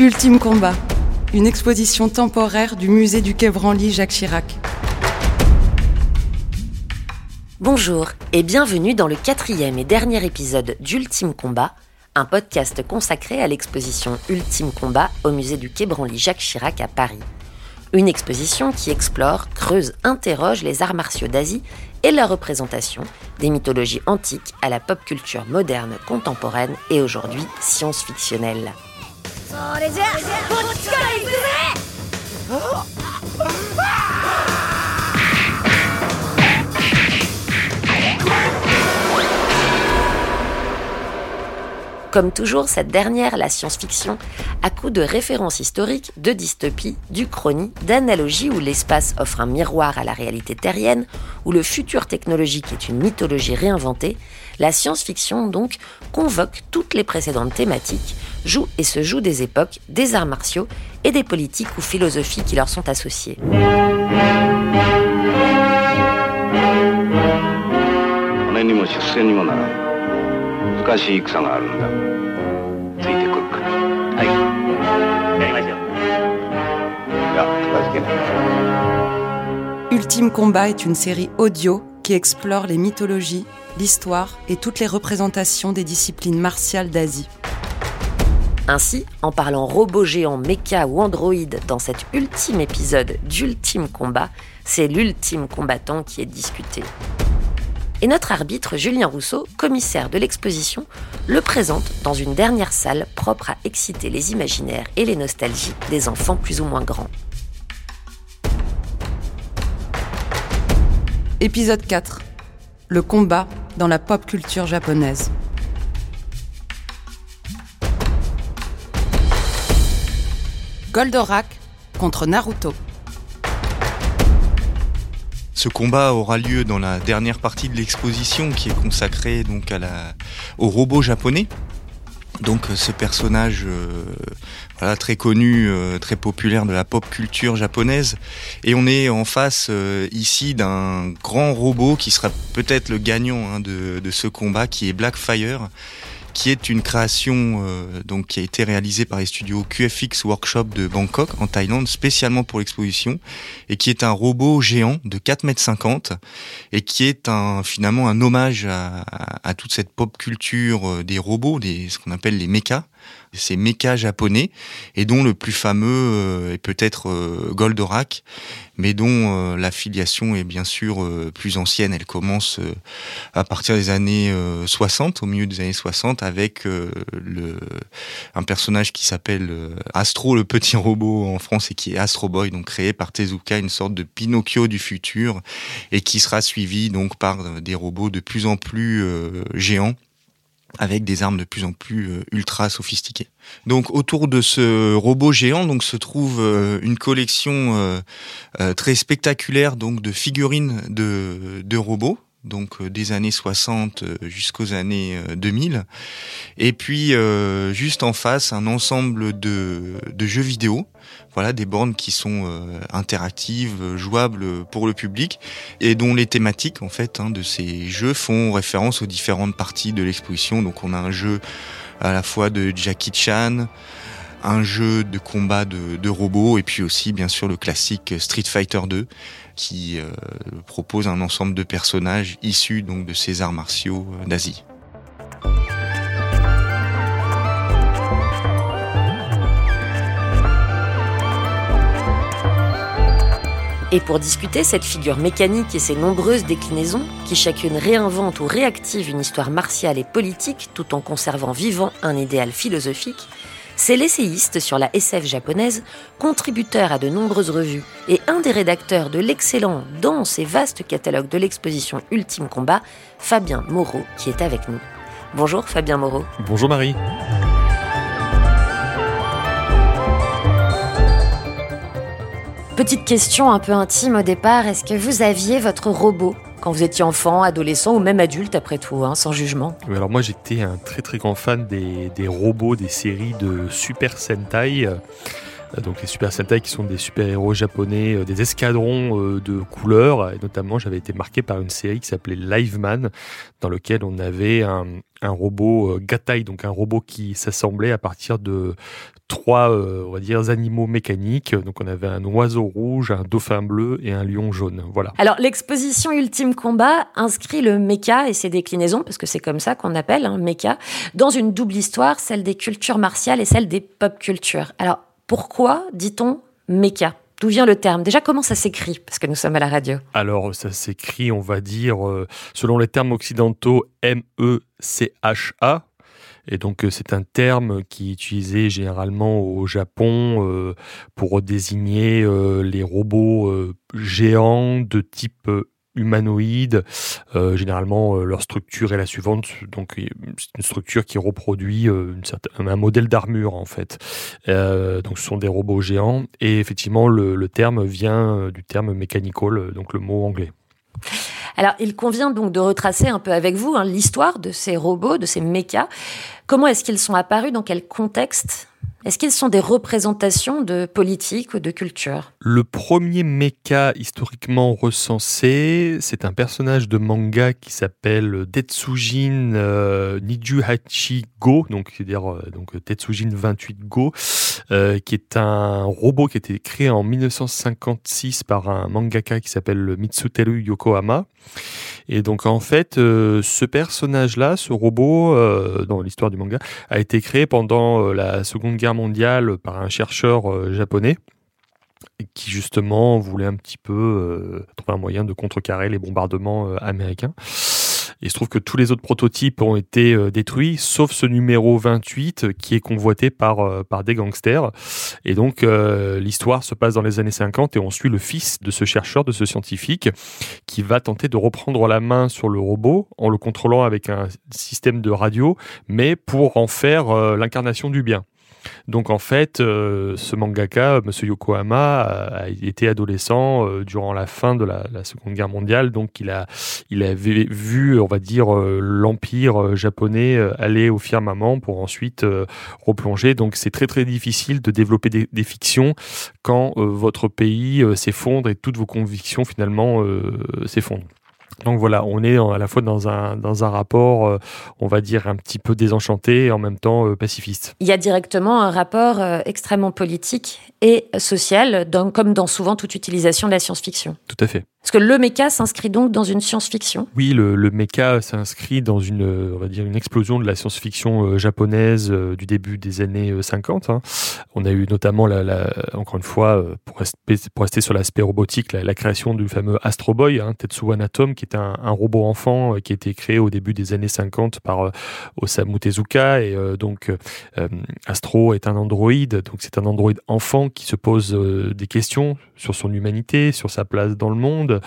Ultime combat, une exposition temporaire du musée du Quai Branly Jacques Chirac. Bonjour et bienvenue dans le quatrième et dernier épisode d'Ultime Combat, un podcast consacré à l'exposition Ultime Combat au musée du Quai Branly Jacques Chirac à Paris. Une exposition qui explore, creuse, interroge les arts martiaux d'Asie et leur représentation, des mythologies antiques à la pop culture moderne, contemporaine et aujourd'hui science-fictionnelle. それじゃこっちから行くぜ。Comme toujours, cette dernière, la science-fiction, à coup de références historiques, de dystopies, d'uchronies, d'analogies où l'espace offre un miroir à la réalité terrienne, où le futur technologique est une mythologie réinventée, la science-fiction donc convoque toutes les précédentes thématiques, joue et se joue des époques, des arts martiaux et des politiques ou philosophies qui leur sont associées. Ultime Combat est une série audio qui explore les mythologies, l'histoire et toutes les représentations des disciplines martiales d'Asie. Ainsi, en parlant robot géant, méca ou androïde dans cet ultime épisode d'Ultime Combat, c'est l'ultime combattant qui est discuté. Et notre arbitre, Julien Rousseau, commissaire de l'exposition, le présente dans une dernière salle propre à exciter les imaginaires et les nostalgies des enfants plus ou moins grands. Épisode 4. Le combat dans la pop culture japonaise. Goldorak contre Naruto. Ce combat aura lieu dans la dernière partie de l'exposition qui est consacrée donc à au robot japonais. Donc euh, ce personnage euh, voilà, très connu, euh, très populaire de la pop culture japonaise. Et on est en face ici d'un grand robot qui sera peut-être le gagnant hein, de, de, ce combat, qui est Blackfire, qui est une création euh, donc qui a été réalisée par les studios QFX Workshop de Bangkok en Thaïlande spécialement pour l'exposition et qui est un robot géant de 4 mètres 50 et qui est finalement un hommage à, à, toute cette pop culture euh, des robots, des ce qu'on appelle les mechas ces mechas japonais, et dont le plus fameux euh, est peut-être euh, Goldorak, mais dont euh, la filiation est bien sûr plus ancienne. Elle commence à partir des années 60, au milieu des années 60, avec un personnage qui s'appelle Astro, le petit robot en France, et qui est Astro Boy, donc créé par Tezuka, une sorte de Pinocchio du futur, et qui sera suivi donc par des robots de plus en plus géants avec des armes de plus en plus euh, ultra sophistiquées. Donc autour de ce robot géant donc se trouve euh, une collection euh, très spectaculaire donc de figurines de, de robots donc des années 60 jusqu'aux années 2000 et puis juste en face un ensemble de, de jeux vidéo voilà, des bornes qui sont euh, interactives, jouables pour le public et dont les thématiques en fait hein, de ces jeux font référence aux différentes parties de l'exposition. Donc on a un jeu à la fois de Jackie Chan, un jeu de combat de, robots et puis aussi bien sûr le classique Street Fighter 2 qui euh, propose un ensemble de personnages issus donc de ces arts martiaux euh, d'Asie. Et pour discuter cette figure mécanique et ses nombreuses déclinaisons, qui chacune réinvente ou réactive une histoire martiale et politique tout en conservant vivant un idéal philosophique, c'est l'essayiste sur la SF japonaise, contributeur à de nombreuses revues et un des rédacteurs de l'excellent, dense et vaste catalogue de l'exposition Ultime Combat, Fabien Moreau, qui est avec nous. Bonjour Fabien Moreau. Bonjour Marie. Petite question un peu intime au départ, est-ce que vous aviez votre robot? Quand vous étiez enfant, adolescent ou même adulte après tout, hein, sans jugement Alors moi j'étais un très très grand fan des, robots des séries de Super Sentai. Donc les Super Sentai qui sont des super-héros japonais, des escadrons de couleurs. Et notamment, j'avais été marqué par une série qui s'appelait Live Man, dans lequel on avait un, robot Gatai, donc un robot qui s'assemblait à partir de trois, euh, on va dire, animaux mécaniques. Donc on avait un oiseau rouge, un dauphin bleu et un lion jaune. Voilà. Alors l'exposition Ultime Combat inscrit le mecha et ses déclinaisons, parce que c'est comme ça qu'on appelle un hein, mecha, dans une double histoire, celle des cultures martiales et celle des pop cultures. Alors pourquoi dit-on mecha D'où vient le terme? Déjà, comment ça s'écrit? Parce que nous sommes à la radio. Alors, ça s'écrit, on va dire, euh, selon les termes occidentaux, M-E-C-H-A, et donc euh, c'est un terme qui est utilisé généralement au Japon euh, pour désigner les robots géants de type humanoïde. généralement, leur structure est la suivante. Donc, c'est une structure qui reproduit certaine, un modèle d'armure, en fait. donc, ce sont des robots géants. Et effectivement, le, le terme vient du terme mechanical, donc le mot anglais. Alors, il convient donc de retracer un peu avec vous hein, l'histoire de ces robots, de ces mechas. Comment est-ce qu'ils sont apparus? Dans quel contexte? Est-ce qu'ils sont des représentations de politique ou de culture? Le premier mecha historiquement recensé, c'est un personnage de manga qui s'appelle Tetsujin euh, Nijuhachi Go, donc c'est-à-dire euh, donc Tetsujin 28 Go, euh, qui est un robot qui a été créé en 1956 par un mangaka qui s'appelle Mitsuteru Yokohama. Et donc en fait, euh, ce personnage-là, ce robot, euh, dans l'histoire du manga, a été créé pendant la Seconde Guerre mondiale par un chercheur japonais qui justement voulait un petit peu trouver un moyen de contrecarrer les bombardements américains. Il se trouve que tous les autres prototypes ont été euh, détruits, sauf ce numéro 28 euh, qui est convoité par, euh, par des gangsters. Et donc, l'histoire se passe dans les années 50 et on suit le fils de ce chercheur, de ce scientifique, qui va tenter de reprendre la main sur le robot en le contrôlant avec un système de radio, mais pour en faire l'incarnation du bien. Donc en fait, euh, ce mangaka, Monsieur Yokohama, a, été adolescent euh, durant la fin de la, Seconde Guerre mondiale, donc il a, avait vu, on va dire, euh, l'empire japonais aller au firmament pour ensuite replonger. Donc c'est très très difficile de développer des fictions quand votre pays s'effondre et toutes vos convictions finalement s'effondrent. Donc voilà, on est à la fois dans un, dans un rapport, euh, on va dire, un petit peu désenchanté et en même temps euh, pacifiste. Il y a directement un rapport euh, extrêmement politique et social, comme dans souvent toute utilisation de la science-fiction. Tout à fait. Parce que le méca s'inscrit donc dans une science-fiction. Oui, le, le méca s'inscrit dans une, on va dire, une explosion de la science-fiction japonaise du début des années 50. Hein. On a eu notamment, encore une fois, pour rester, sur l'aspect robotique, la, création du fameux Astro Boy, hein, Tetsuo Anatom, qui un, robot enfant euh, qui a été créé au début des années 50 par euh, Osamu Tezuka. Et euh, donc, Astro est un androïde, donc c'est un androïde enfant qui se pose des questions sur son humanité, sur sa place dans le monde.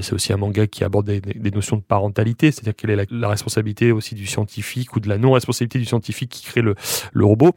C'est aussi un manga qui aborde des, notions de parentalité, c'est-à-dire quelle est la, responsabilité aussi du scientifique ou de la non-responsabilité du scientifique qui crée le, le robot.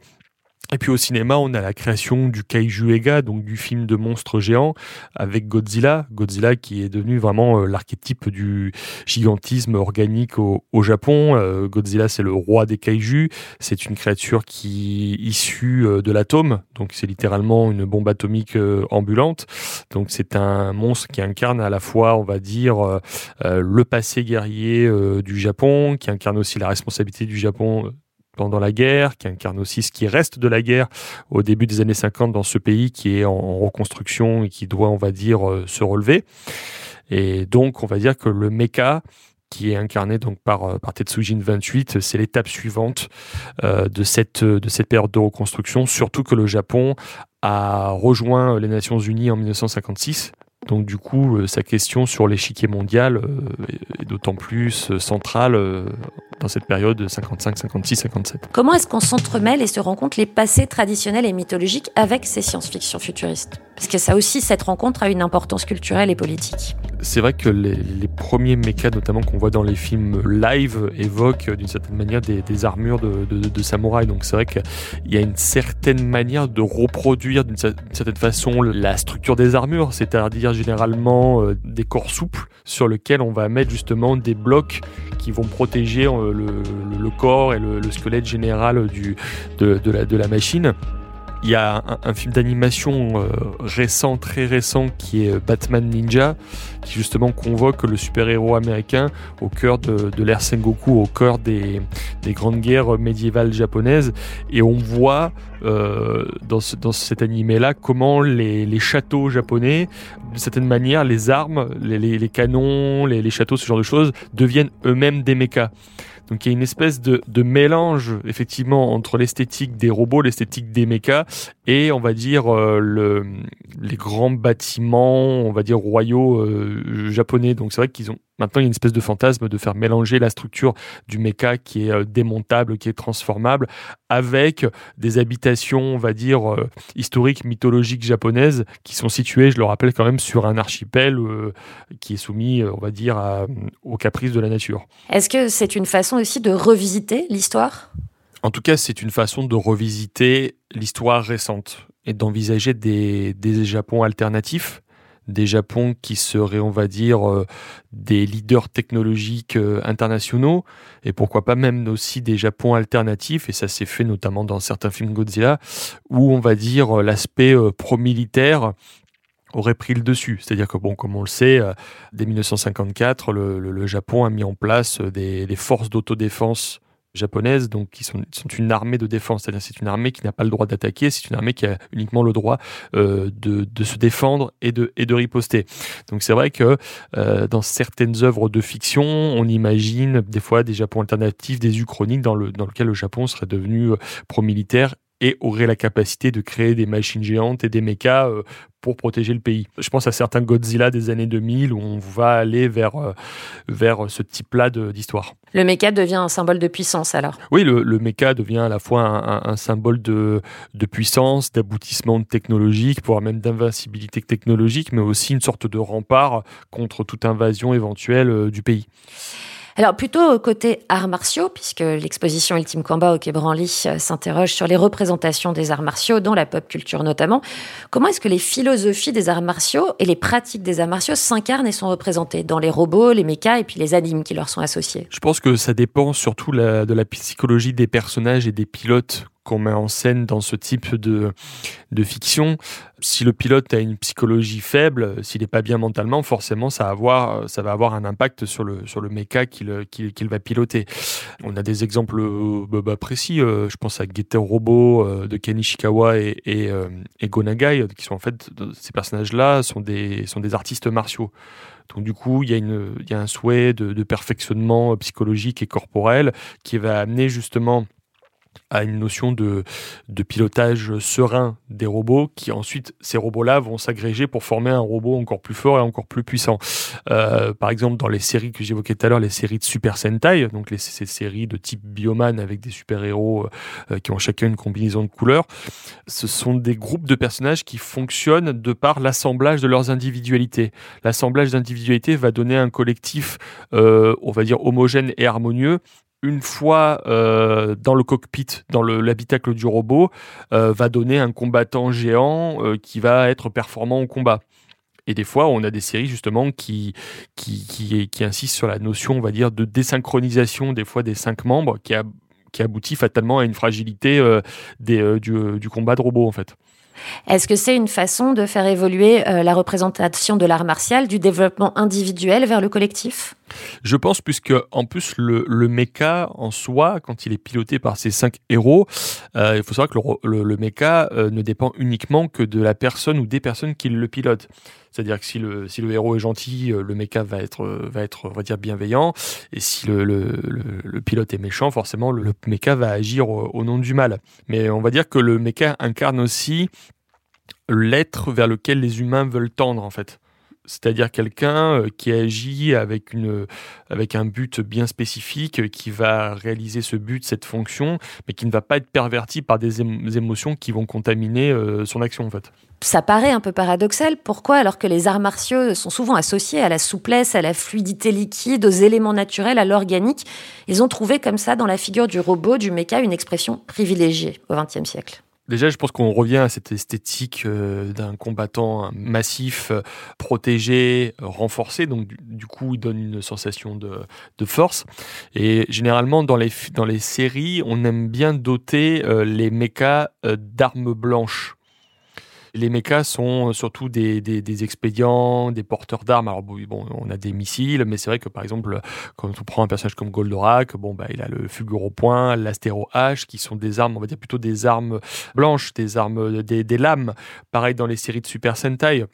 Et puis au cinéma, on a la création du Kaiju Ega, donc du film de monstres géants, avec Godzilla. Godzilla qui est devenu vraiment euh, l'archétype du gigantisme organique au, Japon. Euh, Godzilla, c'est le roi des Kaiju. C'est une créature qui est issue euh, de l'atome, donc c'est littéralement une bombe atomique ambulante. Donc c'est un monstre qui incarne à la fois, on va dire, le passé guerrier du Japon, qui incarne aussi la responsabilité du Japon pendant la guerre, qui incarne aussi ce qui reste de la guerre au début des années 50 dans ce pays qui est en reconstruction et qui doit, on va dire, euh, se relever. Et donc, on va dire que le mecha, qui est incarné donc par, euh, par Tetsujin 28, c'est l'étape suivante euh, de, cette, de cette période de reconstruction, surtout que le Japon a rejoint les Nations Unies en 1956. Donc du coup, sa question sur l'échiquier mondial est d'autant plus centrale dans cette période 55, 56, 57. Comment est-ce qu'on s'entremêle et se rencontre les passés traditionnels et mythologiques avec ces science-fiction futuristes? Parce que ça aussi, cette rencontre a une importance culturelle et politique. C'est vrai que les, premiers mechas, notamment qu'on voit dans les films live, évoquent d'une certaine manière des, armures de, de, samouraï. Donc c'est vrai qu'il y a une certaine manière de reproduire d'une certaine façon la structure des armures, c'est-à-dire généralement euh, des corps souples sur lesquels on va mettre justement des blocs qui vont protéger euh, le, corps et le, squelette général du, de, la, de la machine. Il y a un, film d'animation euh, récent, très récent, qui est Batman Ninja, qui justement convoque le super-héros américain au cœur de, l'ère Sengoku, au cœur des, grandes guerres médiévales japonaises. Et on voit euh, dans, cet animé-là comment les, châteaux japonais, d'une certaine manière, les armes, les, canons, les, châteaux, ce genre de choses, deviennent eux-mêmes des mechas. Donc il y a une espèce de, mélange effectivement entre l'esthétique des robots, l'esthétique des mechas et on va dire euh, le, les grands bâtiments, on va dire royaux euh, japonais. Donc c'est vrai qu'ils ont Maintenant, il y a une espèce de fantasme de faire mélanger la structure du mecha qui est euh, démontable, qui est transformable, avec des habitations, on va dire, euh, historiques, mythologiques japonaises, qui sont situées, je le rappelle quand même, sur un archipel euh, qui est soumis, on va dire, aux caprices de la nature. Est-ce que c'est une façon aussi de revisiter l'histoire? En tout cas, c'est une façon de revisiter l'histoire récente et d'envisager des, des Japons alternatifs des Japons qui seraient, on va dire, euh, des leaders technologiques euh, internationaux, et pourquoi pas même aussi des Japons alternatifs, et ça s'est fait notamment dans certains films Godzilla, où on va dire euh, l'aspect pro-militaire aurait pris le dessus. C'est-à-dire que, bon, comme on le sait, dès 1954, le, Japon a mis en place des forces d'autodéfense japonaises, donc qui sont, une armée de défense. C'est-à-dire c'est une armée qui n'a pas le droit d'attaquer, c'est une armée qui a uniquement le droit euh, de, se défendre et de, riposter. Donc c'est vrai que euh, dans certaines œuvres de fiction, on imagine des fois des Japons alternatifs, des uchroniques dans, le, dans lequel le Japon serait devenu euh, pro-militaire et aurait la capacité de créer des machines géantes et des mechas euh, pour protéger le pays. Je pense à certains Godzilla des années 2000 où on va aller vers, euh, vers ce type-là d'histoire. Le mecha devient un symbole de puissance alors? Oui, le, le mecha devient à la fois un, symbole de, de puissance, d'aboutissement technologique, voire même d'invincibilité technologique, mais aussi une sorte de rempart contre toute invasion éventuelle euh, du pays. Alors plutôt côté arts martiaux, puisque l'exposition Ultime Combat au Quai Branly euh, s'interroge sur les représentations des arts martiaux, dans la pop culture notamment. Comment est-ce que les philosophies des arts martiaux et les pratiques des arts martiaux s'incarnent et sont représentées dans les robots, les mechas et puis les animes qui leur sont associés? Je pense que ça dépend surtout de la psychologie des personnages et des pilotes qu'on met en scène dans ce type de, de fiction. Si le pilote a une psychologie faible, s'il n'est pas bien mentalement, forcément, ça va avoir, ça va avoir un impact sur le, sur le méca qu'il va piloter. On a des exemples euh, bah, bah, précis. Euh, je pense à Getter Robo euh, de Ken Ishikawa et, et, et, Gonagai, qui sont en fait, ces personnages-là sont des, sont des artistes martiaux. Donc du coup, il y a, y a un souhait de, de perfectionnement psychologique et corporel qui va amener justement à une notion de, pilotage serein des robots qui ensuite ces robots-là vont s'agréger pour former un robot encore plus fort et encore plus puissant. Euh, par exemple dans les séries que j'évoquais tout à l'heure, les séries de Super Sentai, donc ces séries de type Bioman avec des super-héros euh, qui ont chacun une combinaison de couleurs, ce sont des groupes de personnages qui fonctionnent de par l'assemblage de leurs individualités. L'assemblage d'individualités va donner un collectif, euh, on va dire homogène et harmonieux une fois euh, dans le cockpit, dans l'habitacle du robot, euh, va donner un combattant géant euh, qui va être performant au combat. Et des fois, on a des séries justement qui, qui, insistent sur la notion, on va dire, de désynchronisation des fois des cinq membres, qui, qui aboutit fatalement à une fragilité du combat de robot en fait. Est-ce que c'est une façon de faire évoluer euh, la représentation de l'art martial du développement individuel vers le collectif? Je pense, puisque en plus le, mecha en soi, quand il est piloté par ces cinq héros, euh, il faut savoir que le, le, mecha euh, ne dépend uniquement que de la personne ou des personnes qui le pilotent. C'est-à-dire que si le, si le héros est gentil, le mecha va être, va être, on va dire, bienveillant. Et si le, le pilote est méchant, forcément, le, mecha va agir au, nom du mal. Mais on va dire que le mecha incarne aussi l'être vers lequel les humains veulent tendre en fait. C'est-à-dire quelqu'un euh, qui agit avec, une, avec un but bien spécifique, qui va réaliser ce but, cette fonction, mais qui ne va pas être perverti par des émotions qui vont contaminer euh, son action en fait. Ça paraît un peu paradoxal. Pourquoi alors que les arts martiaux sont souvent associés à la souplesse, à la fluidité liquide, aux éléments naturels, à l'organique Ils ont trouvé comme ça dans la figure du robot, du méca, une expression privilégiée au XXe siècle. Déjà, je pense qu'on revient à cette esthétique euh, d'un combattant massif, euh, protégé, renforcé. Donc, du, coup, il donne une sensation de, force. Et généralement, dans les, dans les séries, on aime bien doter euh, les mechas d'armes blanches. Les mechas sont surtout des, expédients, des porteurs d'armes. Alors bon, on a des missiles, mais c'est vrai que par exemple, quand on prend un personnage comme Goldorak, bon bah il a le Fulgure au point, l'Astéro H, qui sont des armes, on va dire plutôt des armes blanches, des armes, des, des lames. Pareil dans les séries de Super Sentai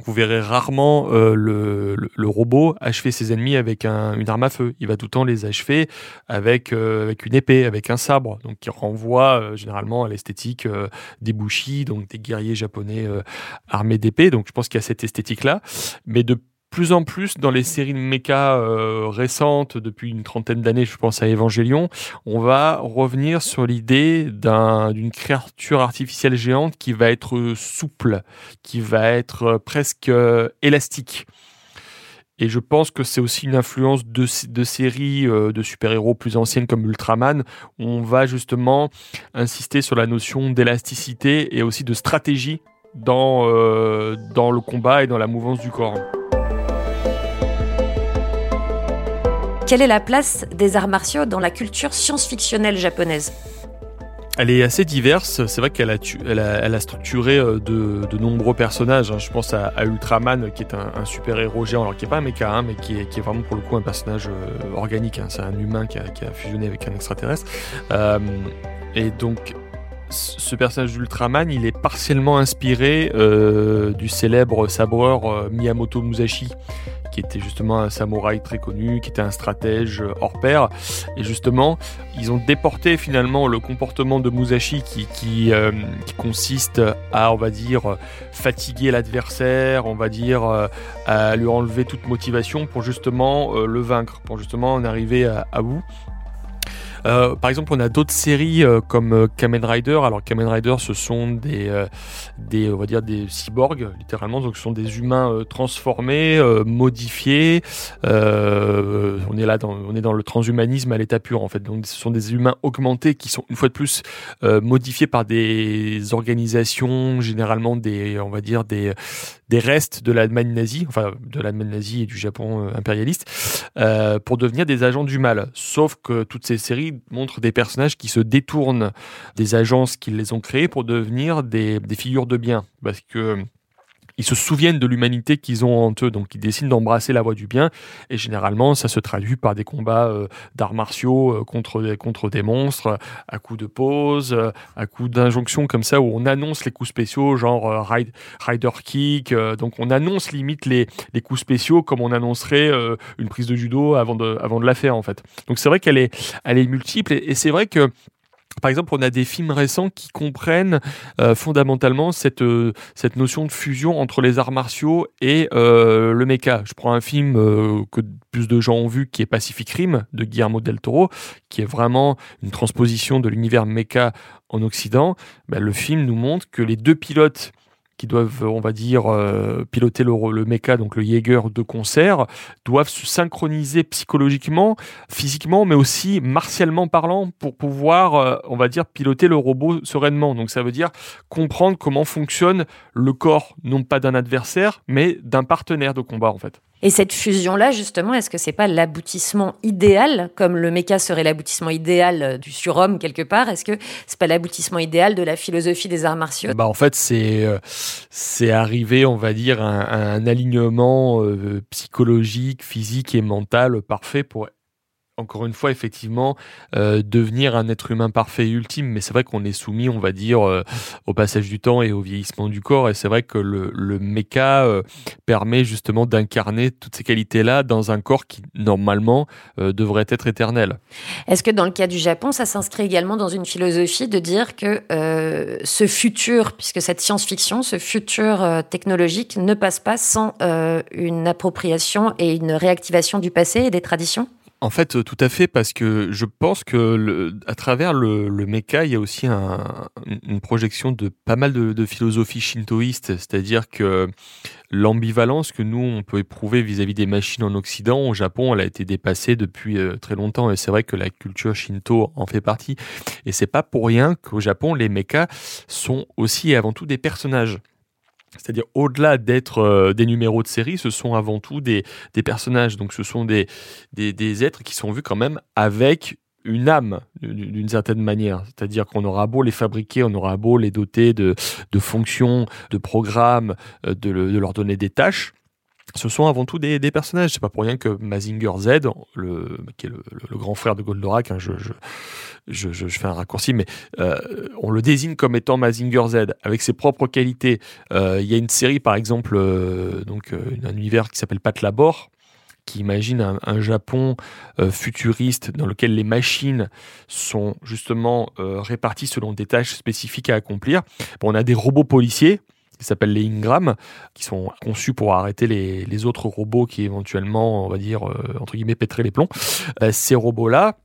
vous verrez rarement euh, le, robot achever ses ennemis avec un, une arme à feu. Il va tout le temps les achever avec, euh, une épée, avec un sabre, donc qui renvoie euh, généralement à l'esthétique des bushi, donc des guerriers japonais armés d'épée. Donc je pense qu'il y a cette esthétique-là. Mais de plus en plus dans les séries de mecha euh, récentes, depuis une trentaine d'années, je pense à Evangelion, on va revenir sur l'idée d'une créature artificielle géante qui va être souple, qui va être presque euh, élastique. Et je pense que c'est aussi une influence de, séries euh, de super-héros plus anciennes comme Ultraman, où on va justement insister sur la notion d'élasticité et aussi de stratégie dans, dans le combat et dans la mouvance du corps. Quelle est la place des arts martiaux dans la culture science-fictionnelle japonaise elle est assez diverse. C'est vrai qu'elle a, structuré euh, de, nombreux personnages. Hein. Je pense à, Ultraman, qui est un, super-héros géant, alors qui n'est pas un mecha, hein, mais qui est, vraiment pour le coup un personnage euh, organique. Hein. C'est un humain qui a, fusionné avec un extraterrestre. Euh, et donc, ce personnage d'Ultraman, il est partiellement inspiré du célèbre sabreur Miyamoto Musashi, qui était justement un samouraï très connu, qui était un stratège euh, hors pair. Et justement, ils ont déporté finalement le comportement de Musashi qui, euh, consiste à, on va dire, fatiguer l'adversaire, on va dire, euh, à lui enlever toute motivation pour justement le vaincre, pour justement en arriver à, à bout. Euh, par exemple, on a d'autres séries euh, comme euh, Kamen Rider. Alors Kamen Rider, ce sont des, des, on va dire des cyborgs, littéralement. Donc, ce sont des humains transformés, modifiés. on est là, dans, on est dans le transhumanisme à l'état pur, en fait. Donc, ce sont des humains augmentés qui sont une fois de plus modifiés par des organisations, généralement des, on va dire des des restes de l'Allemagne nazie, enfin de l'Allemagne nazie et du Japon impérialiste, pour devenir des agents du mal. Sauf que toutes ces séries montre des personnages qui se détournent des agences qui les ont créées pour devenir des, des figures de bien. Parce que ils se souviennent de l'humanité qu'ils ont en eux, donc ils décident d'embrasser la voie du bien, et généralement ça se traduit par des combats euh, d'arts martiaux euh, contre, contre des monstres, à coups de pause, euh, à coups d'injonctions comme ça, où on annonce les coups spéciaux, genre Rider Kick, donc on annonce limite les, les coups spéciaux comme on annoncerait une prise de judo avant de, avant de la faire en fait. Donc c'est vrai qu'elle est, elle est multiple, et c'est vrai que par exemple, on a des films récents qui comprennent euh, fondamentalement cette, euh, cette notion de fusion entre les arts martiaux et euh, le mecha. Je prends un film que plus de gens ont vu qui est Pacific Rim de Guillermo del Toro, qui est vraiment une transposition de l'univers mecha en Occident. Ben, le film nous montre que les deux pilotes qui doivent, on va dire, euh, piloter le, le mecha, donc le Jaeger de concert, doivent se synchroniser psychologiquement, physiquement, mais aussi martialement parlant pour pouvoir, euh, on va dire, piloter le robot sereinement. Donc ça veut dire comprendre comment fonctionne le corps, non pas d'un adversaire, mais d'un partenaire de combat, en fait. Et cette fusion-là, justement, est-ce que c'est pas l'aboutissement idéal, comme le méca serait l'aboutissement idéal euh, du surhomme quelque part? Est-ce que c'est pas l'aboutissement idéal de la philosophie des arts martiaux? Bah en fait, c'est euh, arriver, on va dire, à un, alignement euh, psychologique, physique et mental parfait pour encore une fois, effectivement, euh, devenir un être humain parfait et ultime. Mais c'est vrai qu'on est soumis, on va dire, euh, au passage du temps et au vieillissement du corps. Et c'est vrai que le, le méca euh, permet justement d'incarner toutes ces qualités-là dans un corps qui, normalement, devrait être éternel. Est-ce que dans le cas du Japon, ça s'inscrit également dans une philosophie de dire que ce futur, puisque cette science-fiction, ce futur technologique ne passe pas sans une appropriation et une réactivation du passé et des traditions? En fait, tout à fait, parce que je pense que à travers le, le mecha, il y a aussi une projection de pas mal de, philosophie shintoïste, c'est-à-dire que l'ambivalence que nous, on peut éprouver vis-à-vis des machines en Occident, au Japon, elle a été dépassée depuis euh, très longtemps, et c'est vrai que la culture shinto en fait partie. Et c'est pas pour rien qu'au Japon, les mechas sont aussi et avant tout des personnages. C'est-à-dire, au-delà d'être euh, des numéros de série, ce sont avant tout des, personnages. Donc, ce sont des, êtres qui sont vus quand même avec une âme, d'une certaine manière. C'est-à-dire qu'on aura beau les fabriquer, on aura beau les doter de, fonctions, de programmes, euh, de leur donner des tâches ce sont avant tout des, des personnages. C'est pas pour rien que Mazinger Z, le, qui est le, grand frère de Goldorak, hein, je, fais un raccourci, mais euh, on le désigne comme étant Mazinger Z, avec ses propres qualités. Euh, il y a une série, par exemple, euh, donc un univers qui s'appelle Pat Labor, qui imagine un, un Japon futuriste dans lequel les machines sont justement réparties selon des tâches spécifiques à accomplir. Bon, on a des robots policiers qui s'appellent les Ingram, qui sont conçus pour arrêter les, autres robots qui éventuellement, on va dire, euh, entre guillemets, pèteraient les plombs. Euh, ces robots-là,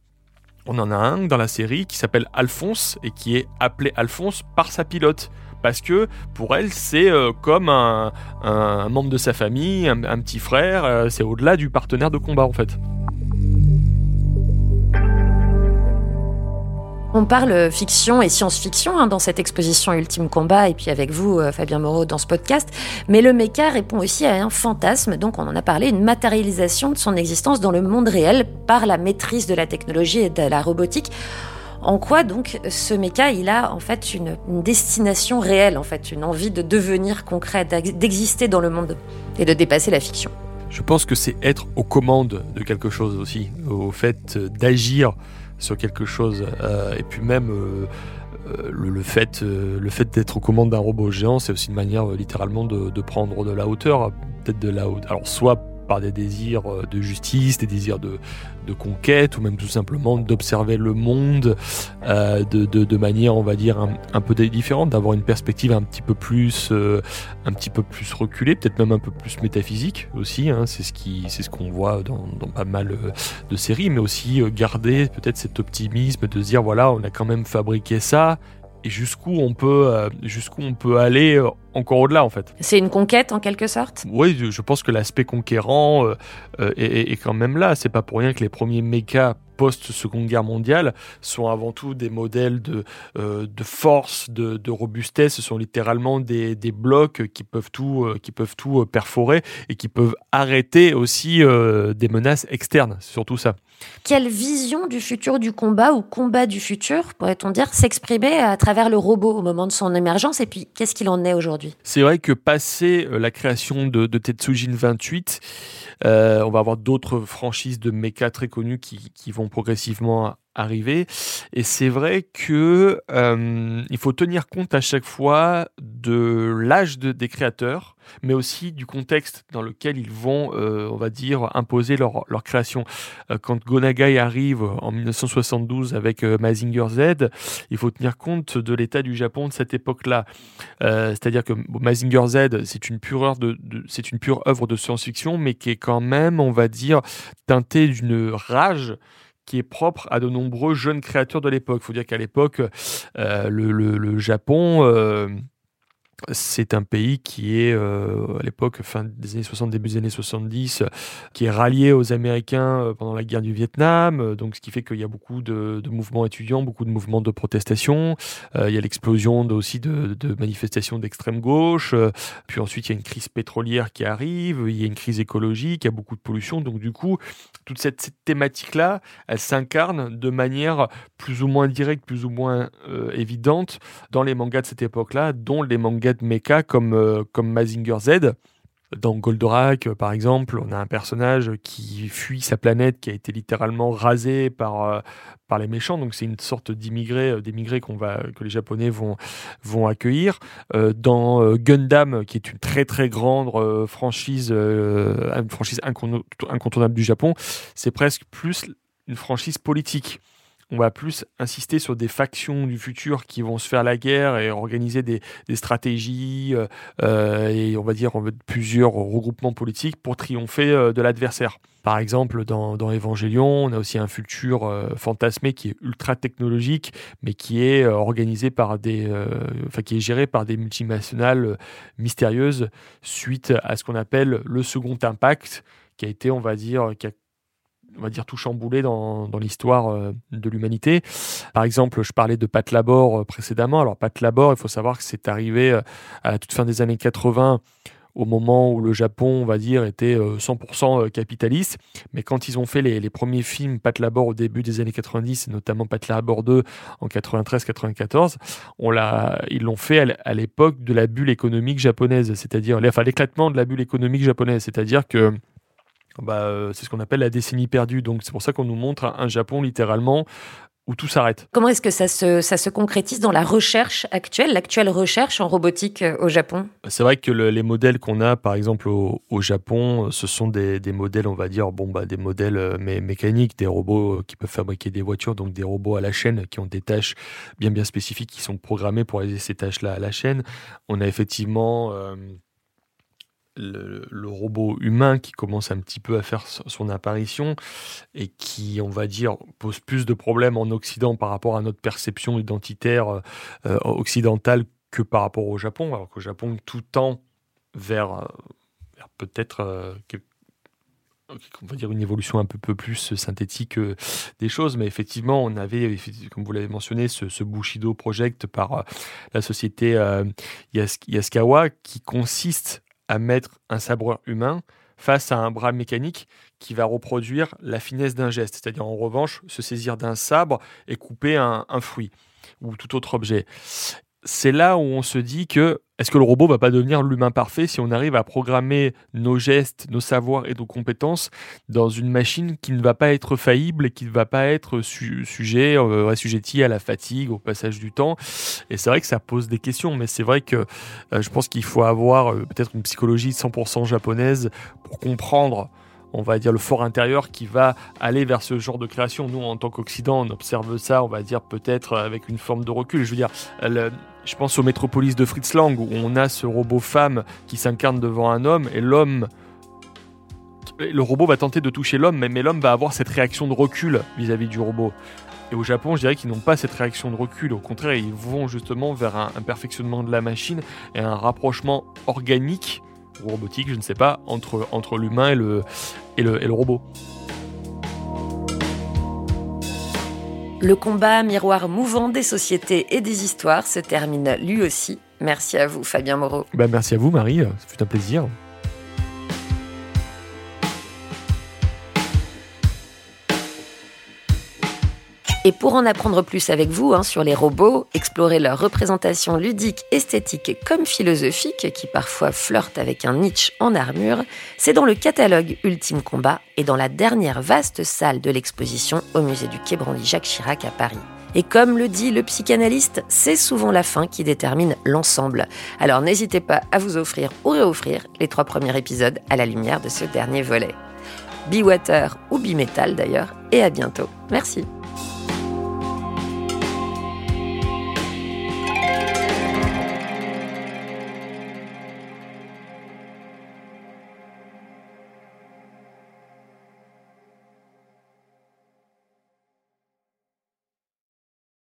on en a un dans la série qui s'appelle Alphonse et qui est appelé Alphonse par sa pilote. Parce que pour elle, c'est euh, comme un, membre de sa famille, un petit frère, c'est au-delà du partenaire de combat en fait. On parle fiction et science-fiction hein, dans cette exposition Ultime Combat et puis avec vous, euh, Fabien Moreau, dans ce podcast. Mais le méca répond aussi à un fantasme, donc on en a parlé, une matérialisation de son existence dans le monde réel par la maîtrise de la technologie et de la robotique. En quoi donc ce méca, il a en fait une, une, destination réelle, en fait, une envie de devenir concret, d'exister dans le monde et de dépasser la fiction? Je pense que c'est être aux commandes de quelque chose aussi, au fait d'agir sur quelque chose. Euh, et puis même euh, euh, le, fait, le fait d'être aux commandes d'un robot géant, c'est aussi une manière littéralement de, de, prendre de la hauteur, peut-être de la hauteur. Alors soit par des désirs euh, de justice, des désirs de, conquête, ou même tout simplement d'observer le monde euh, de, manière, on va dire, un, peu différente, d'avoir une perspective un petit peu plus, euh, un petit peu plus reculée, peut-être même un peu plus métaphysique aussi. Hein. c'est ce qui, c'est ce qu'on voit dans, dans, pas mal de séries, mais aussi garder peut-être cet optimisme de se dire voilà, on a quand même fabriqué ça et jusqu'où on peut euh, jusqu'où on peut aller euh, encore au-delà en fait. C'est une conquête en quelque sorte? Oui, je pense que l'aspect conquérant euh, est, est, quand même là. C'est pas pour rien que les premiers mechas post-seconde guerre mondiale sont avant tout des modèles de, euh, de force, de, de, robustesse. Ce sont littéralement des, des blocs qui peuvent tout, qui peuvent tout perforer et qui peuvent arrêter aussi des menaces externes. C'est surtout ça. Quelle vision du futur du combat ou combat du futur, pourrait-on dire, s'exprimer à travers le robot au moment de son émergence et puis qu'est-ce qu'il en est aujourd'hui? C'est vrai que passé la création de, de Tetsujin 28, euh, on va avoir d'autres franchises de méca très connues qui vont progressivement arriver. Et c'est vrai que euh, il faut tenir compte à chaque fois de l'âge de, des créateurs, mais aussi du contexte dans lequel ils vont, euh, on va dire, imposer leur, création. Euh, quand Gonagai arrive en 1972 avec Mazinger Z, il faut tenir compte de l'état du Japon de cette époque-là. C'est-à-dire que Mazinger Z, c'est une pure œuvre de science-fiction, mais qui est quand même, on va dire, teintée d'une rage qui est propre à de nombreux jeunes créateurs de l'époque. Il faut dire qu'à l'époque, euh, le, Japon euh, c'est un pays qui est, euh, à l'époque, fin des années 60, début des années 70, qui est rallié aux Américains euh, pendant la guerre du Vietnam. Euh, donc, ce qui fait qu'il y a beaucoup de, mouvements étudiants, beaucoup de mouvements de protestation. il y a l'explosion aussi de, manifestations d'extrême gauche. puis ensuite, il y a une crise pétrolière qui arrive. Il y a une crise écologique. Il y a beaucoup de pollution. Donc, du coup, toute cette, thématique-là, elle s'incarne de manière plus ou moins directe, plus ou moins évidente dans les mangas de cette époque-là, dont les mangas de mecha comme, euh, comme Mazinger Z. Dans Goldorak, euh, par exemple, on a un personnage qui fuit sa planète, qui a été littéralement rasé par, euh, par les méchants. Donc c'est une sorte d'immigré, qu'on va, que les Japonais vont, vont accueillir. dans Gundam, qui est une très très grande franchise, une franchise incontournable du Japon, c'est presque plus une franchise politique on va plus insister sur des factions du futur qui vont se faire la guerre et organiser des, stratégies euh, euh, et on va dire plusieurs regroupements politiques pour triompher euh, de l'adversaire. Par exemple, dans, dans Evangelion, on a aussi un futur fantasmé qui est ultra technologique, mais qui est organisé par des, enfin qui est géré par des multinationales mystérieuses suite à ce qu'on appelle le second impact, qui a été, on va dire, qui a on va dire, tout chamboulé dans, l'histoire euh, de l'humanité. Par exemple, je parlais de Pat Labor euh, précédemment. Alors, Pat Labor, il faut savoir que c'est arrivé euh, à la toute fin des années 80 au moment où le Japon, on va dire, était 100% capitaliste. Mais quand ils ont fait les, premiers films Pat Labor au début des années 90, et notamment Pat Labor 2 en 93-94, ils l'ont fait à l'époque de la bulle économique japonaise, c'est-à-dire enfin, l'éclatement de la bulle économique japonaise. C'est-à-dire que bah, euh, c'est ce qu'on appelle la décennie perdue. Donc c'est pour ça qu'on nous montre un Japon littéralement où tout s'arrête. Comment est-ce que ça se, ça se concrétise dans la recherche actuelle, l'actuelle recherche en robotique euh, au Japon? C'est vrai que les modèles qu'on a, par exemple, au, Japon, ce sont des, des, modèles, on va dire, bon, bah, des modèles euh, mécaniques, des robots qui peuvent fabriquer des voitures, donc des robots à la chaîne qui ont des tâches bien, bien spécifiques qui sont programmées pour réaliser ces tâches-là à la chaîne. On a effectivement le, robot humain qui commence un petit peu à faire son apparition et qui, on va dire, pose plus de problèmes en Occident par rapport à notre perception identitaire euh, euh, occidentale que par rapport au Japon, alors qu'au Japon, tout tend vers, euh, peut-être on va dire une évolution un peu, plus synthétique des choses, mais effectivement, on avait, comme vous l'avez mentionné, ce, Bushido Project par la société Yaskawa qui consiste à mettre un sabreur humain face à un bras mécanique qui va reproduire la finesse d'un geste, c'est-à-dire en revanche se saisir d'un sabre et couper un, fruit ou tout autre objet. C'est là où on se dit que est-ce que le robot va pas devenir l'humain parfait si on arrive à programmer nos gestes, nos savoirs et nos compétences dans une machine qui ne va pas être faillible et qui ne va pas être sujet, euh, assujetti à la fatigue, au passage du temps? Et c'est vrai que ça pose des questions, mais c'est vrai que euh, je pense qu'il faut avoir euh, peut-être une psychologie 100% japonaise pour comprendre on va dire, le fort intérieur qui va aller vers ce genre de création. Nous, en tant qu'Occident, on observe ça, on va dire, peut-être avec une forme de recul. Je veux dire, je pense au Métropolis de Fritz Lang, où on a ce robot femme qui s'incarne devant un homme, et l'homme le robot va tenter de toucher l'homme, mais, l'homme va avoir cette réaction de recul vis-à-vis du robot. Et au Japon, je dirais qu'ils n'ont pas cette réaction de recul. Au contraire, ils vont justement vers un, un perfectionnement de la machine et un rapprochement organique ou robotique, je ne sais pas, entre, entre l'humain et le, et, le, et le robot. Le combat miroir mouvant des sociétés et des histoires se termine lui aussi. Merci à vous, Fabien Moreau. Ben, merci à vous, Marie. Ça fut un plaisir. Et pour en apprendre plus avec vous hein, sur les robots, explorer leur représentation ludique, esthétique comme philosophique, qui parfois flirte avec un Nietzsche en armure, c'est dans le catalogue Ultime Combat et dans la dernière vaste salle de l'exposition au musée du Quai Jacques Chirac à Paris. Et comme le dit le psychanalyste, c'est souvent la fin qui détermine l'ensemble. Alors n'hésitez pas à vous offrir ou réoffrir les trois premiers épisodes à la lumière de ce dernier volet. Be Water ou Be Metal d'ailleurs, et à bientôt. Merci.